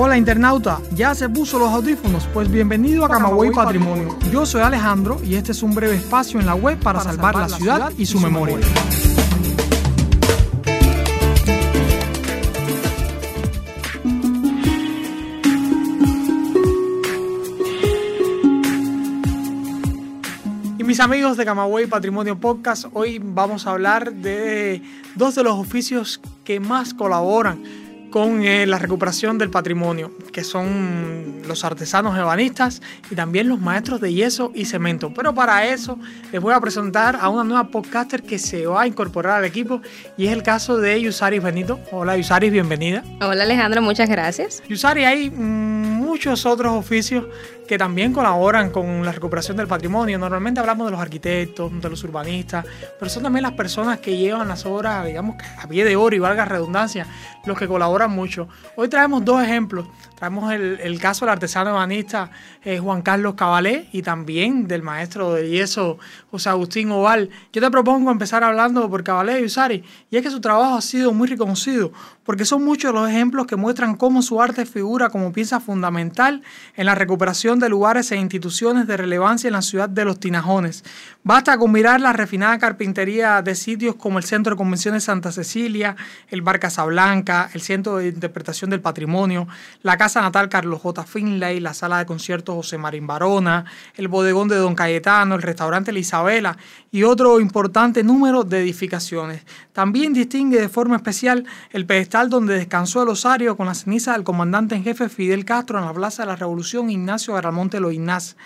Hola internauta, ¿ya se puso los audífonos? Pues bienvenido a Camagüey Patrimonio. Yo soy Alejandro y este es un breve espacio en la web para, salvar, la ciudad y su memoria. Y mis amigos de Camagüey Patrimonio Podcast, hoy vamos a hablar de dos de los oficios que más colaboran con eh, la recuperación del patrimonio, que son los artesanos ebanistas y también los maestros de yeso y cemento. Pero para eso les voy a presentar a una nueva podcaster que se va a incorporar al equipo y es el caso de Yusaris Benito. Hola Yusaris, bienvenida. Hola Alejandro, muchas gracias. Yusari, hay mm, muchos otros oficios que también colaboran con la recuperación del patrimonio. Normalmente hablamos de los arquitectos, de los urbanistas, pero son también las personas que llevan las obras, digamos, a pie de oro y valga redundancia, los que colaboran mucho. Hoy traemos dos ejemplos. Traemos el, caso del artesano ebanista eh, Juan Carlos Cabalé y también del maestro de yeso José Agustín Oval. Yo te propongo empezar hablando por Cabalé y Usari, y es que su trabajo ha sido muy reconocido, porque son muchos los ejemplos que muestran cómo su arte figura como pieza fundamental en la recuperación de lugares e instituciones de relevancia en la ciudad de Los Tinajones. Basta con mirar la refinada carpintería de sitios como el Centro de Convenciones Santa Cecilia, el Bar Casablanca, el Centro de Interpretación del Patrimonio, la Casa Casa Natal Carlos J. Finlay, la Sala de Conciertos José Marín Barona, el Bodegón de Don Cayetano, el Restaurante La Isabela y otro importante número de edificaciones. También distingue de forma especial el pedestal donde descansó el osario con la ceniza del comandante en jefe Fidel Castro en la Plaza de la Revolución Ignacio Garamonte Loinás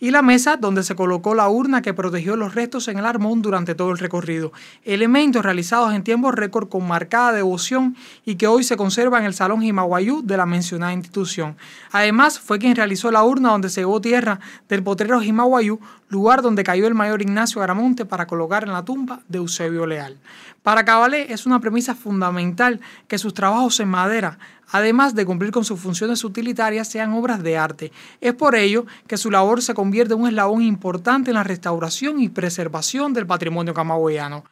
y la mesa donde se colocó la urna que protegió los restos en el armón durante todo el recorrido. Elementos realizados en tiempo récord con marcada devoción y que hoy se conserva en el Salón Jimaguayú de la mencionada institución. Además, fue quien realizó la urna donde se llevó tierra del potrero Jimaguayú, lugar donde cayó el mayor Ignacio Garamonte para colocar en la tumba de Eusebio Leal. Para Cabalé es una premisa fundamental que sus trabajos en madera además de cumplir con sus funciones utilitarias, sean obras de arte. Es por ello que su labor se convierte en un eslabón importante en la restauración y preservación del patrimonio camagüeyano.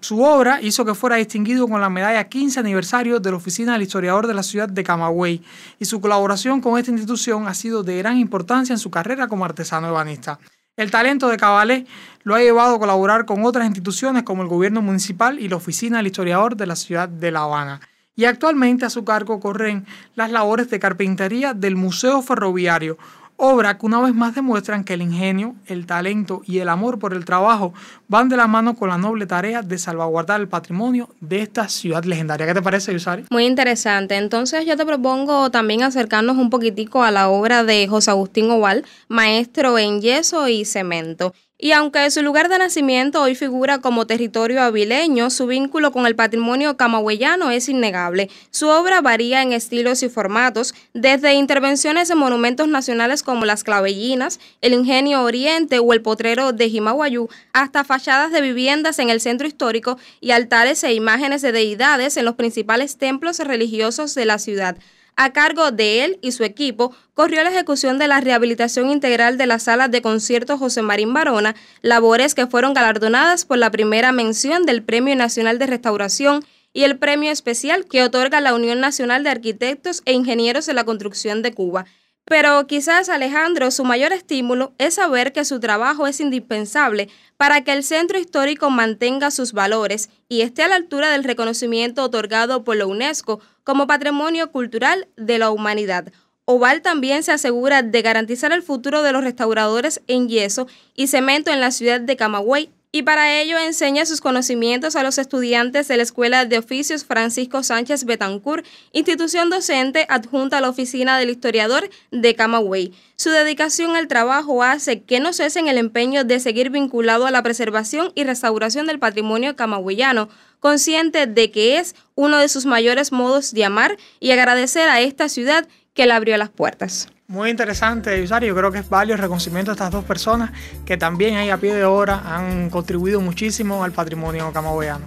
Su obra hizo que fuera distinguido con la medalla 15 aniversario de la Oficina del Historiador de la ciudad de Camagüey y su colaboración con esta institución ha sido de gran importancia en su carrera como artesano ebanista. El talento de Cabalé lo ha llevado a colaborar con otras instituciones como el gobierno municipal y la Oficina del Historiador de la ciudad de La Habana. Y actualmente a su cargo corren las labores de carpintería del Museo Ferroviario, obra que una vez más demuestran que el ingenio, el talento y el amor por el trabajo van de la mano con la noble tarea de salvaguardar el patrimonio de esta ciudad legendaria. ¿Qué te parece, Yusari? Muy interesante. Entonces yo te propongo también acercarnos un poquitico a la obra de José Agustín Oval, maestro en yeso y cemento. Y aunque su lugar de nacimiento hoy figura como territorio avileño, su vínculo con el patrimonio camagüeyano es innegable. Su obra varía en estilos y formatos, desde intervenciones en monumentos nacionales como las Clavellinas, el Ingenio Oriente o el Potrero de Jimaguayú, hasta fachadas de viviendas en el centro histórico y altares e imágenes de deidades en los principales templos religiosos de la ciudad. A cargo de él y su equipo, corrió la ejecución de la rehabilitación integral de la sala de conciertos José Marín Barona, labores que fueron galardonadas por la primera mención del Premio Nacional de Restauración y el premio especial que otorga la Unión Nacional de Arquitectos e Ingenieros de la Construcción de Cuba. Pero quizás Alejandro, su mayor estímulo es saber que su trabajo es indispensable para que el centro histórico mantenga sus valores y esté a la altura del reconocimiento otorgado por la UNESCO como Patrimonio Cultural de la Humanidad. Oval también se asegura de garantizar el futuro de los restauradores en yeso y cemento en la ciudad de Camagüey y para ello enseña sus conocimientos a los estudiantes de la Escuela de Oficios Francisco Sánchez Betancourt, institución docente adjunta a la Oficina del Historiador de Camagüey. Su dedicación al trabajo hace que no cesen el empeño de seguir vinculado a la preservación y restauración del patrimonio camagüeyano, consciente de que es uno de sus mayores modos de amar y agradecer a esta ciudad que le abrió las puertas. Muy interesante, Yusari. Yo creo que es válido el reconocimiento de estas dos personas que también ahí a pie de hora han contribuido muchísimo al patrimonio camagüeyano.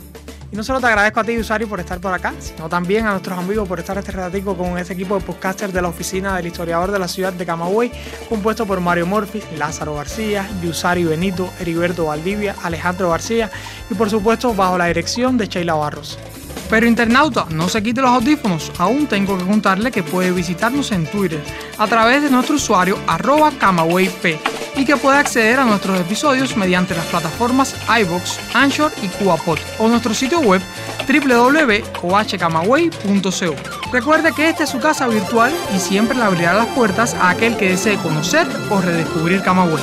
Y no solo te agradezco a ti, Yusari, por estar por acá, sino también a nuestros amigos por estar este ratico con este equipo de podcasters de la oficina del historiador de la ciudad de Camagüey, compuesto por Mario Morfis, Lázaro García, Yusari Benito, Heriberto Valdivia, Alejandro García y por supuesto bajo la dirección de Sheila Barros. Pero internauta, no se quite los audífonos, aún tengo que contarle que puede visitarnos en Twitter a través de nuestro usuario arroba camawayp y que puede acceder a nuestros episodios mediante las plataformas iBox, Anchor y CubaPod o nuestro sitio web www.ohcamaway.co. Recuerde que esta es su casa virtual y siempre le abrirá las puertas a aquel que desee conocer o redescubrir Camagüey.